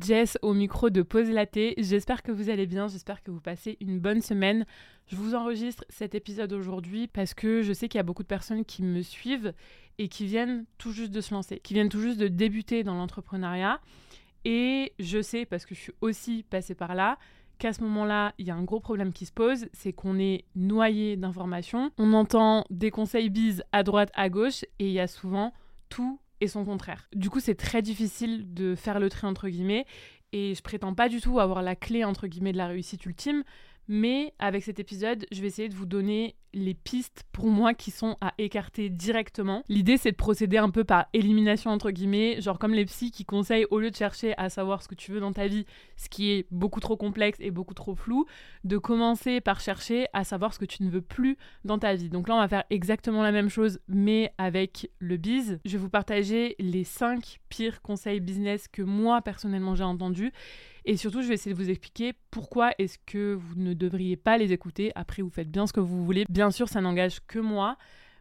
Jess au micro de Pause Laté. J'espère que vous allez bien, j'espère que vous passez une bonne semaine. Je vous enregistre cet épisode aujourd'hui parce que je sais qu'il y a beaucoup de personnes qui me suivent et qui viennent tout juste de se lancer, qui viennent tout juste de débuter dans l'entrepreneuriat. Et je sais, parce que je suis aussi passée par là, qu'à ce moment-là, il y a un gros problème qui se pose, c'est qu'on est noyé d'informations, on entend des conseils bises à droite, à gauche, et il y a souvent tout et son contraire. Du coup, c'est très difficile de faire le tri entre guillemets et je prétends pas du tout avoir la clé entre guillemets de la réussite ultime, mais avec cet épisode, je vais essayer de vous donner les pistes pour moi qui sont à écarter directement. L'idée c'est de procéder un peu par élimination entre guillemets, genre comme les psys qui conseillent au lieu de chercher à savoir ce que tu veux dans ta vie, ce qui est beaucoup trop complexe et beaucoup trop flou, de commencer par chercher à savoir ce que tu ne veux plus dans ta vie. Donc là on va faire exactement la même chose mais avec le biz. Je vais vous partager les 5 pires conseils business que moi personnellement j'ai entendus et surtout, je vais essayer de vous expliquer pourquoi est-ce que vous ne devriez pas les écouter. Après, vous faites bien ce que vous voulez. Bien sûr, ça n'engage que moi.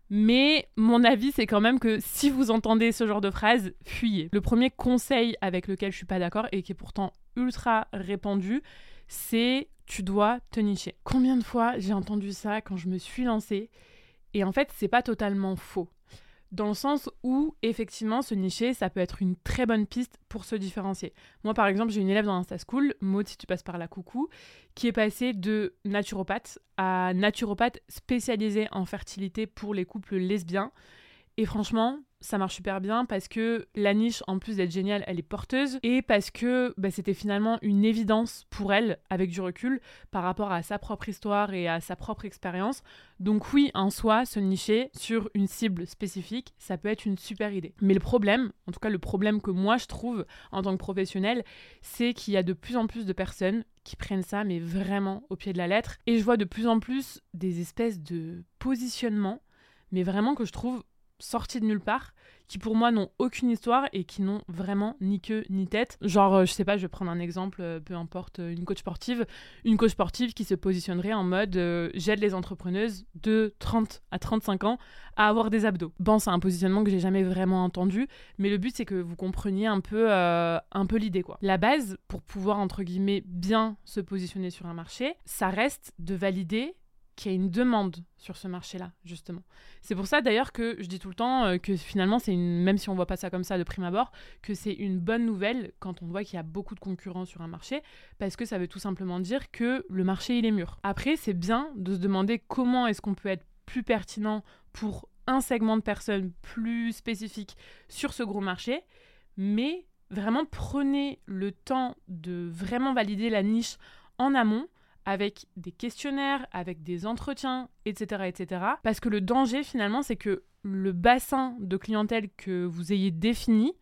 Mais mon avis, c'est quand même que si vous entendez ce genre de phrase, fuyez. Le premier conseil avec lequel je suis pas d'accord et qui est pourtant ultra répandu, c'est tu dois te nicher. Combien de fois j'ai entendu ça quand je me suis lancée? Et en fait, c'est pas totalement faux dans le sens où effectivement se nicher, ça peut être une très bonne piste pour se différencier. Moi par exemple, j'ai une élève dans Insta School, Maud si tu passes par la coucou, qui est passée de naturopathe à naturopathe spécialisée en fertilité pour les couples lesbiens. Et franchement, ça marche super bien parce que la niche, en plus d'être géniale, elle est porteuse et parce que bah, c'était finalement une évidence pour elle, avec du recul, par rapport à sa propre histoire et à sa propre expérience. Donc oui, en soi, se nicher sur une cible spécifique, ça peut être une super idée. Mais le problème, en tout cas le problème que moi je trouve en tant que professionnel, c'est qu'il y a de plus en plus de personnes qui prennent ça, mais vraiment au pied de la lettre. Et je vois de plus en plus des espèces de positionnements, mais vraiment que je trouve sortis de nulle part, qui pour moi n'ont aucune histoire et qui n'ont vraiment ni queue ni tête. Genre, euh, je sais pas, je vais prendre un exemple, euh, peu importe, euh, une coach sportive, une coach sportive qui se positionnerait en mode j'aide les entrepreneuses de 30 à 35 ans à avoir des abdos. Bon, c'est un positionnement que j'ai jamais vraiment entendu, mais le but c'est que vous compreniez un peu, un peu l'idée quoi. La base pour pouvoir entre guillemets bien se positionner sur un marché, ça reste de valider qu'il y a une demande sur ce marché-là, justement. C'est pour ça d'ailleurs que je dis tout le temps euh, que finalement, c'est même si on voit pas ça comme ça de prime abord, que c'est une bonne nouvelle quand on voit qu'il y a beaucoup de concurrents sur un marché, parce que ça veut tout simplement dire que le marché, il est mûr. Après, c'est bien de se demander comment est-ce qu'on peut être plus pertinent pour un segment de personnes plus spécifique sur ce gros marché, mais vraiment prenez le temps de vraiment valider la niche en amont avec des questionnaires, avec des entretiens, etc., etc. Parce que le danger finalement, c'est que le bassin de clientèle que vous ayez défini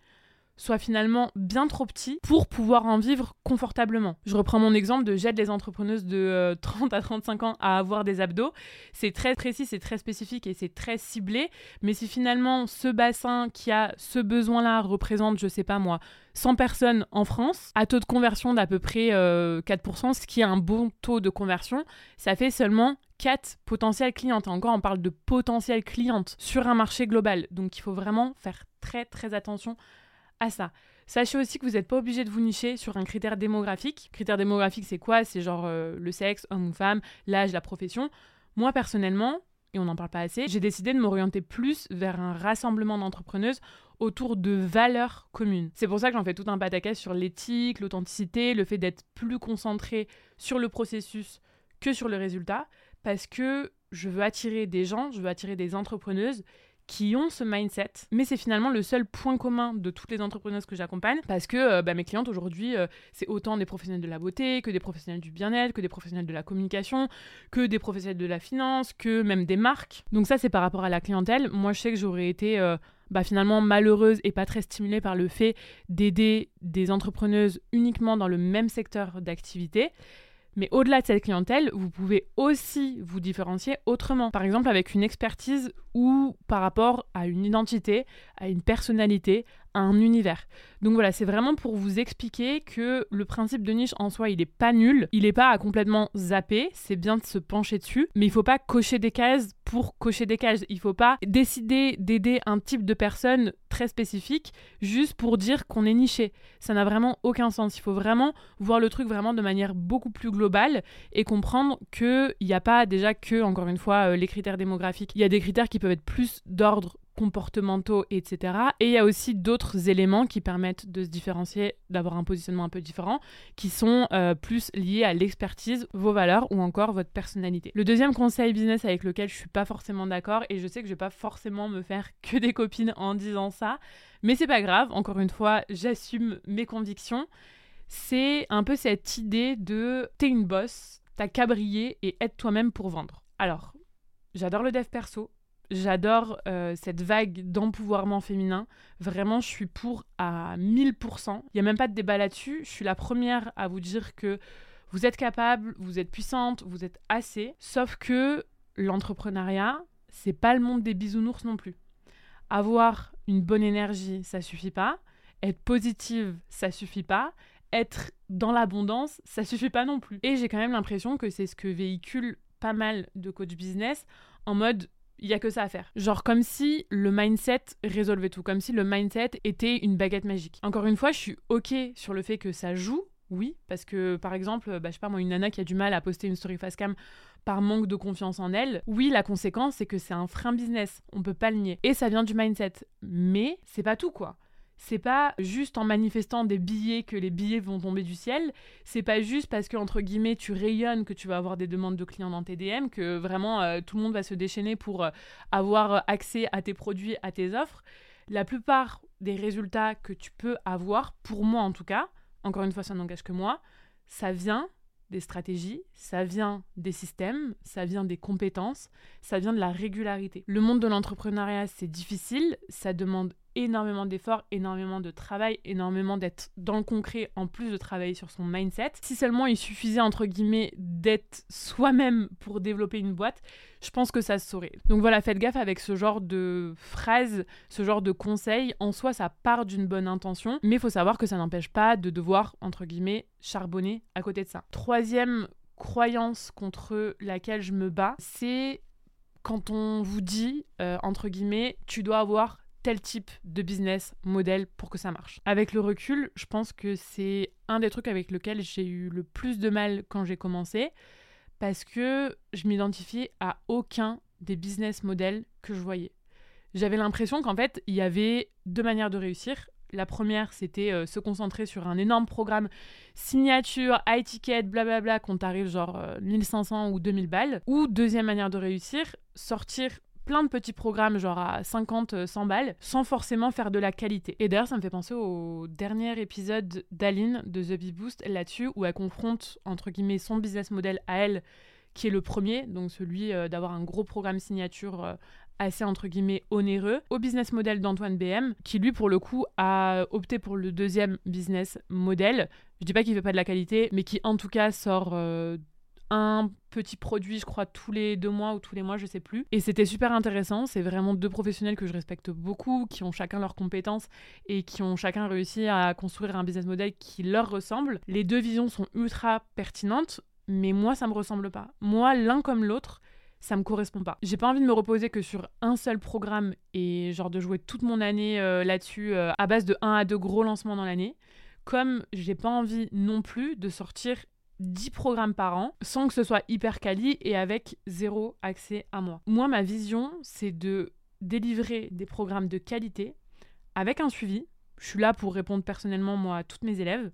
soit finalement bien trop petit pour pouvoir en vivre confortablement. Je reprends mon exemple de j'aide les entrepreneuses de 30 euh, à 35 ans à avoir des abdos. C'est très précis, c'est très spécifique et c'est très ciblé. Mais si finalement ce bassin qui a ce besoin-là représente, je sais pas moi, 100 personnes en France, à taux de conversion d'à peu près 4%, euh, ce qui est un bon taux de conversion, ça fait seulement 4 potentielles clientes. encore, on parle de potentielles clientes sur un marché global. Donc il faut vraiment faire très très attention à ça. Sachez aussi que vous n'êtes pas obligé de vous nicher sur un critère démographique. Critère démographique, c'est quoi? C'est genre euh, le sexe, homme ou femme, l'âge, la profession. Moi, personnellement, et on n'en parle pas assez, j'ai décidé de m'orienter plus vers un rassemblement d'entrepreneuses autour de valeurs communes. C'est pour ça que j'en fais tout un pataquès sur l'éthique, l'authenticité, le fait d'être plus concentré sur le processus que sur le résultat, parce que je veux attirer des gens, je veux attirer des entrepreneuses qui ont ce mindset, mais c'est finalement le seul point commun de toutes les entrepreneuses que j'accompagne, parce que euh, bah, mes clientes aujourd'hui, euh, c'est autant des professionnels de la beauté, que des professionnels du bien-être, que des professionnels de la communication, que des professionnels de la finance, que même des marques. Donc ça, c'est par rapport à la clientèle. Moi, je sais que j'aurais été... Euh, bah, finalement malheureuse et pas très stimulée par le fait d'aider des entrepreneuses uniquement dans le même secteur d'activité. Mais au-delà de cette clientèle, vous pouvez aussi vous différencier autrement. Par exemple, avec une expertise ou par rapport à une identité, à une personnalité, un univers. Donc voilà, c'est vraiment pour vous expliquer que le principe de niche en soi, il n'est pas nul, il n'est pas à complètement zapper, c'est bien de se pencher dessus, mais il faut pas cocher des cases pour cocher des cases. Il faut pas décider d'aider un type de personne très spécifique juste pour dire qu'on est niché. Ça n'a vraiment aucun sens. Il faut vraiment voir le truc vraiment de manière beaucoup plus globale et comprendre qu'il n'y a pas déjà que, encore une fois, euh, les critères démographiques. Il y a des critères qui peuvent être plus d'ordre comportementaux, etc. Et il y a aussi d'autres éléments qui permettent de se différencier, d'avoir un positionnement un peu différent, qui sont euh, plus liés à l'expertise, vos valeurs ou encore votre personnalité. Le deuxième conseil business avec lequel je suis pas forcément d'accord, et je sais que je vais pas forcément me faire que des copines en disant ça, mais c'est pas grave, encore une fois, j'assume mes convictions, c'est un peu cette idée de t'es une boss, t'as qu'à et être toi-même pour vendre. Alors, j'adore le dev perso, J'adore euh, cette vague d'empouvoirment féminin. Vraiment, je suis pour à 1000%. Il n'y a même pas de débat là-dessus. Je suis la première à vous dire que vous êtes capable, vous êtes puissante, vous êtes assez. Sauf que l'entrepreneuriat, c'est pas le monde des bisounours non plus. Avoir une bonne énergie, ça suffit pas. Être positive, ça suffit pas. Être dans l'abondance, ça suffit pas non plus. Et j'ai quand même l'impression que c'est ce que véhicule pas mal de coach business en mode il y a que ça à faire. Genre comme si le mindset résolvait tout, comme si le mindset était une baguette magique. Encore une fois, je suis OK sur le fait que ça joue, oui, parce que par exemple, bah, je sais pas moi, une nana qui a du mal à poster une story facecam par manque de confiance en elle, oui, la conséquence, c'est que c'est un frein business, on peut pas le nier. Et ça vient du mindset. Mais c'est pas tout, quoi c'est pas juste en manifestant des billets que les billets vont tomber du ciel. C'est pas juste parce que, entre guillemets, tu rayonnes que tu vas avoir des demandes de clients dans tes DM, que vraiment euh, tout le monde va se déchaîner pour euh, avoir accès à tes produits, à tes offres. La plupart des résultats que tu peux avoir, pour moi en tout cas, encore une fois, ça n'engage que moi, ça vient des stratégies, ça vient des systèmes, ça vient des compétences, ça vient de la régularité. Le monde de l'entrepreneuriat, c'est difficile, ça demande énormément d'efforts, énormément de travail, énormément d'être dans le concret en plus de travailler sur son mindset. Si seulement il suffisait entre guillemets d'être soi-même pour développer une boîte, je pense que ça se saurait. Donc voilà, faites gaffe avec ce genre de phrases, ce genre de conseils. En soi, ça part d'une bonne intention, mais il faut savoir que ça n'empêche pas de devoir entre guillemets charbonner à côté de ça. Troisième croyance contre laquelle je me bats, c'est quand on vous dit, euh, entre guillemets, tu dois avoir tel type de business modèle pour que ça marche. Avec le recul, je pense que c'est un des trucs avec lequel j'ai eu le plus de mal quand j'ai commencé parce que je m'identifiais à aucun des business models que je voyais. J'avais l'impression qu'en fait, il y avait deux manières de réussir. La première, c'était euh, se concentrer sur un énorme programme signature, high ticket, blablabla, qu'on t'arrive genre 1500 euh, ou 2000 balles. Ou deuxième manière de réussir, sortir plein de petits programmes, genre à 50, 100 balles, sans forcément faire de la qualité. Et d'ailleurs, ça me fait penser au dernier épisode d'Aline de The Bee Boost là-dessus, où elle confronte, entre guillemets, son business model à elle, qui est le premier, donc celui euh, d'avoir un gros programme signature euh, assez entre guillemets onéreux au business model d'Antoine BM qui lui pour le coup a opté pour le deuxième business model je dis pas qu'il fait pas de la qualité mais qui en tout cas sort euh, un petit produit, je crois, tous les deux mois ou tous les mois, je sais plus. Et c'était super intéressant. C'est vraiment deux professionnels que je respecte beaucoup, qui ont chacun leurs compétences et qui ont chacun réussi à construire un business model qui leur ressemble. Les deux visions sont ultra pertinentes, mais moi, ça me ressemble pas. Moi, l'un comme l'autre, ça me correspond pas. J'ai pas envie de me reposer que sur un seul programme et genre de jouer toute mon année euh, là-dessus euh, à base de un à deux gros lancements dans l'année. Comme j'ai pas envie non plus de sortir 10 programmes par an sans que ce soit hyper quali et avec zéro accès à moi. Moi, ma vision, c'est de délivrer des programmes de qualité avec un suivi. Je suis là pour répondre personnellement, moi, à toutes mes élèves,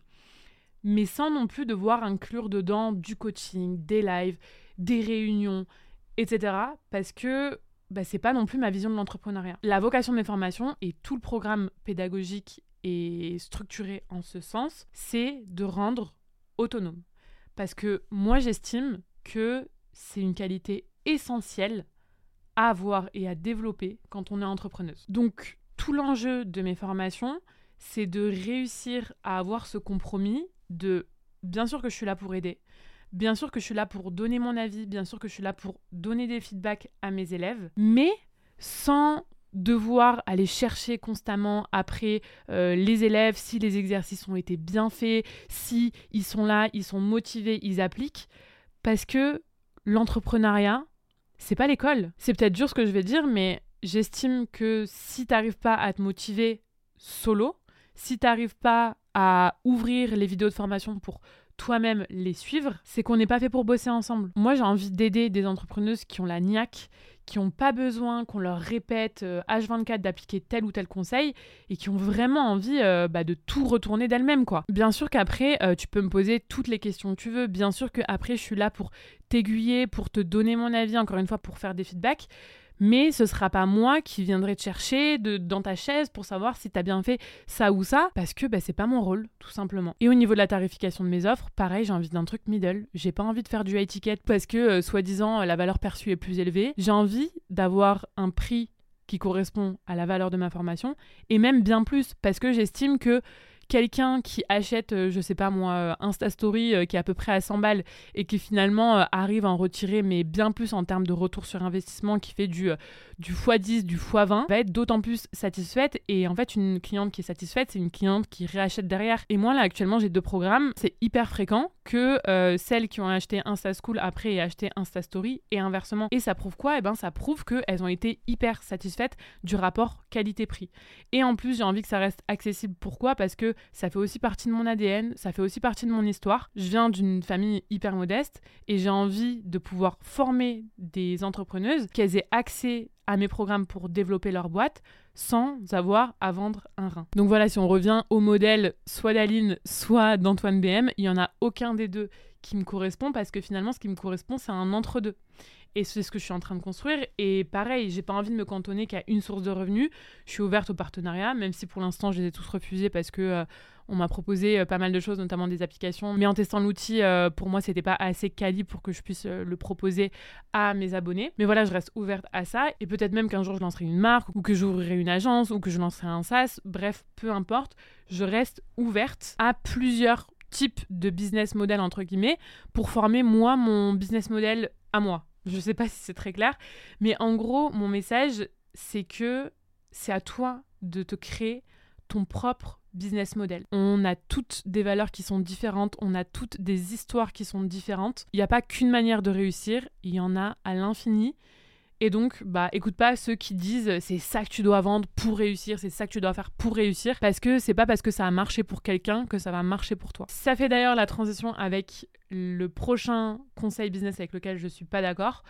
mais sans non plus devoir inclure dedans du coaching, des lives, des réunions, etc. Parce que bah, c'est pas non plus ma vision de l'entrepreneuriat. La vocation de mes formations et tout le programme pédagogique est structuré en ce sens, c'est de rendre autonome. Parce que moi, j'estime que c'est une qualité essentielle à avoir et à développer quand on est entrepreneuse. Donc, tout l'enjeu de mes formations, c'est de réussir à avoir ce compromis de, bien sûr que je suis là pour aider, bien sûr que je suis là pour donner mon avis, bien sûr que je suis là pour donner des feedbacks à mes élèves, mais sans devoir aller chercher constamment après euh, les élèves si les exercices ont été bien faits, si ils sont là, ils sont motivés, ils appliquent parce que l'entrepreneuriat c'est pas l'école. C'est peut-être dur ce que je vais dire, mais j'estime que si t'arrives pas à te motiver solo, si t'arrives pas à ouvrir les vidéos de formation pour toi-même les suivre, c'est qu'on n'est pas fait pour bosser ensemble. Moi, j'ai envie d'aider des entrepreneuses qui ont la niaque, qui n'ont pas besoin qu'on leur répète H24 euh, d'appliquer tel ou tel conseil et qui ont vraiment envie euh, bah, de tout retourner d'elles-mêmes. quoi. Bien sûr qu'après, euh, tu peux me poser toutes les questions que tu veux. Bien sûr qu'après, je suis là pour t'aiguiller, pour te donner mon avis, encore une fois, pour faire des feedbacks mais ce sera pas moi qui viendrai te chercher dans ta chaise pour savoir si tu as bien fait ça ou ça, parce que bah, c'est pas mon rôle, tout simplement. Et au niveau de la tarification de mes offres, pareil, j'ai envie d'un truc middle. J'ai pas envie de faire du high ticket parce que, euh, soi-disant, la valeur perçue est plus élevée. J'ai envie d'avoir un prix qui correspond à la valeur de ma formation, et même bien plus, parce que j'estime que quelqu'un qui achète, euh, je sais pas moi, euh, Insta Story euh, qui est à peu près à 100 balles et qui finalement arrive à en retirer, mais bien plus en termes de retour sur investissement, qui fait du, du x10, du x20, va être d'autant plus satisfaite. Et en fait, une cliente qui est satisfaite, c'est une cliente qui réachète derrière. Et moi, là, actuellement, j'ai deux programmes. C'est hyper fréquent que celles qui ont acheté Insta School après aient acheté Insta Story et inversement. Et ça prouve quoi? Eh ben, ça prouve qu'elles ont été hyper satisfaites du rapport qualité-prix. Et en plus, j'ai envie que ça reste accessible. Pourquoi? Parce que ça fait aussi partie de mon ADN, ça fait aussi partie de mon histoire. Je viens d'une famille hyper modeste et j'ai envie de pouvoir former des entrepreneuses, qu'elles aient accès à mes programmes pour développer leur boîte sans avoir à vendre un rein. Donc voilà, si on revient au modèle soit d'Aline, soit d'Antoine BM, il n'y en a aucun des deux qui me correspond parce que finalement, ce qui me correspond, c'est un entre-deux. Et c'est ce que je suis en train de construire. Et pareil, j'ai pas envie de me cantonner qu'à une source de revenus. Je suis ouverte au partenariat, même si pour l'instant, je les ai tous refusés parce que. Euh, on m'a proposé euh, pas mal de choses, notamment des applications. Mais en testant l'outil, euh, pour moi, c'était pas assez quali pour que je puisse le proposer à mes abonnés. Mais voilà, je reste ouverte à ça. Et peut-être même qu'un jour, je lancerai une marque, ou que j'ouvrirai une agence, ou que je lancerai un SaaS. Bref, peu importe. Je reste ouverte à plusieurs types de business model, entre guillemets, pour former moi mon business model à moi. Je sais pas si c'est très clair, mais en gros, mon message, c'est que c'est à toi de te créer ton propre business model. On a toutes des valeurs qui sont différentes, on a toutes des histoires qui sont différentes. Il n'y a pas qu'une manière de réussir, il y en a à l'infini. Et donc, bah, écoute pas ceux qui disent c'est ça que tu dois vendre pour réussir, c'est ça que tu dois faire pour réussir, parce que c'est pas parce que ça a marché pour quelqu'un que ça va marcher pour toi. Ça fait d'ailleurs la transition avec le prochain conseil business avec lequel je suis pas d'accord.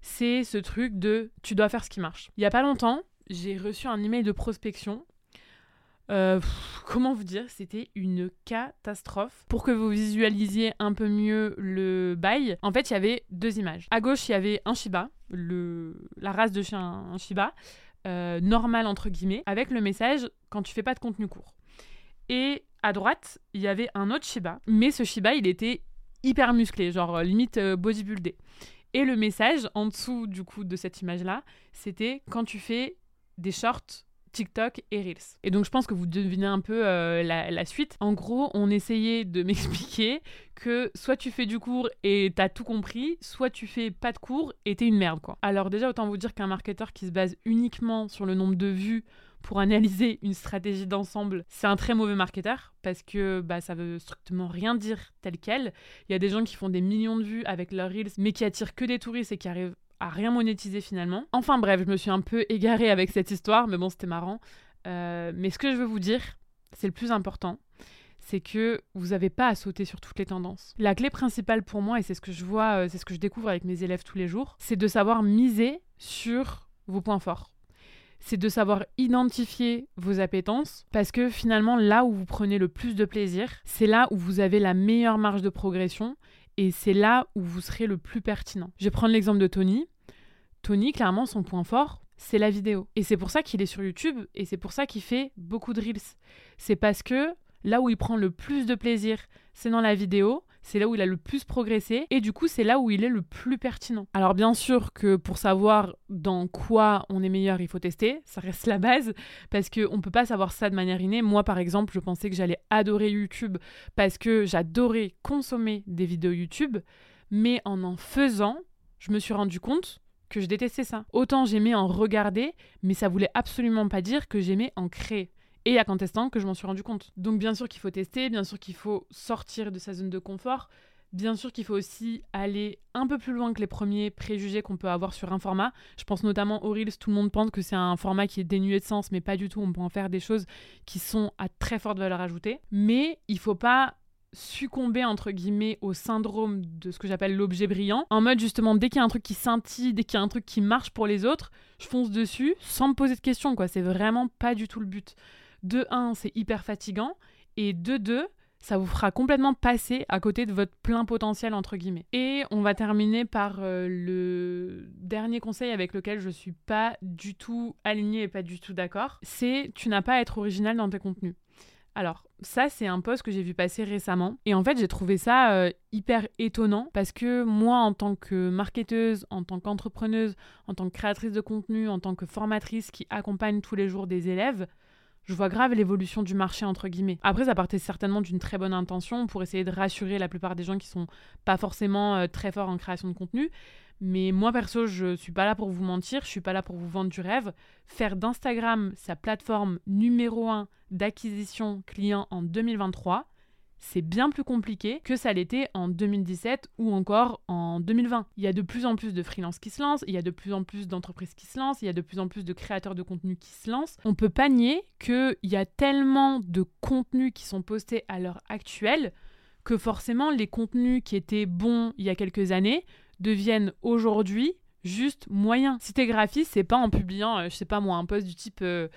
C'est ce truc de tu dois faire ce qui marche. Il y a pas longtemps, j'ai reçu un email de prospection euh, comment vous dire, c'était une catastrophe. Pour que vous visualisiez un peu mieux le bail, en fait, il y avait deux images. À gauche, il y avait un Shiba, la race de chien un Shiba, euh, normal entre guillemets, avec le message quand tu fais pas de contenu court. Et à droite, il y avait un autre Shiba, mais ce Shiba, il était hyper musclé, genre limite euh, bodybuildé. Et le message en dessous du coup de cette image-là, c'était quand tu fais des shorts TikTok et Reels. Et donc je pense que vous devinez un peu euh, la, suite. En gros, on essayait de m'expliquer que soit tu fais du cours et t'as tout compris, soit tu fais pas de cours et t'es une merde quoi. Alors déjà autant vous dire qu'un marketeur qui se base uniquement sur le nombre de vues pour analyser une stratégie d'ensemble, c'est un très mauvais marketeur parce que bah, ça veut strictement rien dire tel quel. Il y a des gens qui font des millions de vues avec leurs Reels mais qui attirent que des touristes et qui arrivent rien monétiser finalement. Enfin bref, je me suis un peu égarée avec cette histoire, mais bon, c'était marrant. Euh, mais ce que je veux vous dire, c'est le plus important, c'est que vous n'avez pas à sauter sur toutes les tendances. La clé principale pour moi, et c'est ce que je vois, euh, c'est ce que je découvre avec mes élèves tous les jours, c'est de savoir miser sur vos points forts. C'est de savoir identifier vos appétences, parce que finalement, là où vous prenez le plus de plaisir, c'est là où vous avez la meilleure marge de progression et c'est là où vous serez le plus pertinent. Je vais prendre l'exemple de Tony. Tony, clairement, son point fort, c'est la vidéo. Et c'est pour ça qu'il est sur YouTube et c'est pour ça qu'il fait beaucoup de reels. C'est parce que là où il prend le plus de plaisir, c'est dans la vidéo c'est là où il a le plus progressé et du coup c'est là où il est le plus pertinent. Alors bien sûr que pour savoir dans quoi on est meilleur, il faut tester, ça reste la base parce qu'on ne peut pas savoir ça de manière innée. Moi par exemple, je pensais que j'allais adorer YouTube parce que j'adorais consommer des vidéos YouTube, mais en en faisant, je me suis rendu compte que je détestais ça. Autant j'aimais en regarder, mais ça voulait absolument pas dire que j'aimais en créer. Et à qu'en testant que je m'en suis rendu compte. Donc bien sûr qu'il faut tester, bien sûr qu'il faut sortir de sa zone de confort, Bien sûr qu'il faut aussi aller un peu plus loin que les premiers préjugés qu'on peut avoir sur un format. Je pense notamment aux Reels, tout le monde pense que c'est un format qui est dénué de sens, mais pas du tout. On peut en faire des choses qui sont à très forte valeur ajoutée. Mais il faut pas succomber entre guillemets au syndrome de ce que j'appelle l'objet brillant en mode justement dès qu'il y a un truc qui scintille dès qu'il y a un truc qui marche pour les autres je fonce dessus sans me poser de questions quoi c'est vraiment pas du tout le but de 1 c'est hyper fatigant et de 2 ça vous fera complètement passer à côté de votre plein potentiel entre guillemets. Et on va terminer par euh, le dernier conseil avec lequel je suis pas du tout alignée et pas du tout d'accord, c'est tu n'as pas à être original dans tes contenus. Alors, ça, c'est un post que j'ai vu passer récemment. Et en fait, j'ai trouvé ça euh, hyper étonnant parce que moi, en tant que marketeuse, en tant qu'entrepreneuse, en tant que créatrice de contenu, en tant que formatrice qui accompagne tous les jours des élèves, je vois grave l'évolution du marché entre guillemets. Après, ça partait certainement d'une très bonne intention pour essayer de rassurer la plupart des gens qui sont pas forcément euh, très forts en création de contenu. Mais moi perso, je suis pas là pour vous mentir, je suis pas là pour vous vendre du rêve. Faire d'Instagram sa plateforme numéro 1 d'acquisition client en 2023, c'est bien plus compliqué que ça l'était en 2017 ou encore en 2020. Il y a de plus en plus de freelances qui se lancent, il y a de plus en plus d'entreprises qui se lancent, il y a de plus en plus de créateurs de contenu qui se lancent. On peut pas nier qu'il y a tellement de contenus qui sont postés à l'heure actuelle que forcément les contenus qui étaient bons il y a quelques années deviennent aujourd'hui juste moyens. Si t'es graphiste, c'est pas en publiant, euh, je sais pas moi, un post du type euh,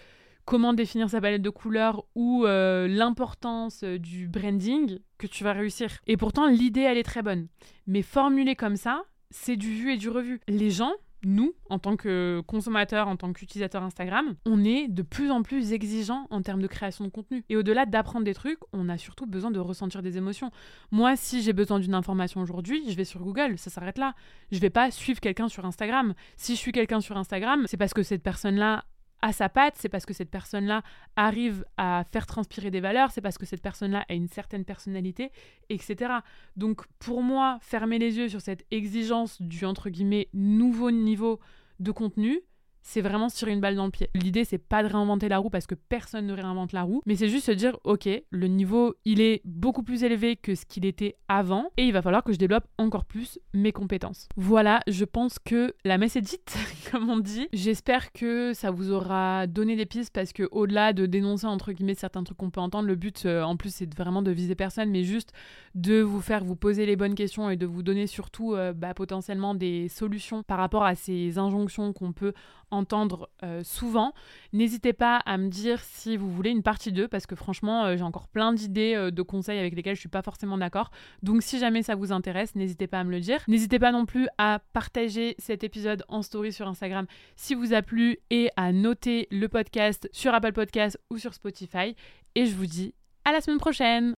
comment définir sa palette de couleurs ou euh, l'importance du branding que tu vas réussir. Et pourtant, l'idée, elle est très bonne. Mais formuler comme ça, c'est du vu et du revu. Les gens, nous, en tant que consommateurs, en tant qu'utilisateurs Instagram, on est de plus en plus exigeants en termes de création de contenu. Et au-delà d'apprendre des trucs, on a surtout besoin de ressentir des émotions. Moi, si j'ai besoin d'une information aujourd'hui, je vais sur Google, ça s'arrête là. Je vais pas suivre quelqu'un sur Instagram. Si je suis quelqu'un sur Instagram, c'est parce que cette personne-là à sa patte, c'est parce que cette personne-là arrive à faire transpirer des valeurs, c'est parce que cette personne-là a une certaine personnalité, etc. Donc pour moi, fermer les yeux sur cette exigence du entre guillemets nouveau niveau de contenu, c'est vraiment se tirer une balle dans le pied. L'idée, c'est pas de réinventer la roue parce que personne ne réinvente la roue, mais c'est juste se dire, ok, le niveau, il est beaucoup plus élevé que ce qu'il était avant, et il va falloir que je développe encore plus mes compétences. Voilà, je pense que la messe est dite, comme on dit. J'espère que ça vous aura donné des pistes parce que au-delà de dénoncer entre guillemets certains trucs qu'on peut entendre, le but, euh, en plus, c'est vraiment de viser personne, mais juste de vous faire vous poser les bonnes questions et de vous donner surtout euh, bah, potentiellement des solutions par rapport à ces injonctions qu'on peut entendre euh, souvent. N'hésitez pas à me dire si vous voulez une partie 2 parce que franchement, euh, j'ai encore plein d'idées, euh, de conseils avec lesquels je suis pas forcément d'accord. Donc si jamais ça vous intéresse, n'hésitez pas à me le dire. N'hésitez pas non plus à partager cet épisode en story sur Instagram si vous a plu et à noter le podcast sur Apple Podcast ou sur Spotify. Et je vous dis à la semaine prochaine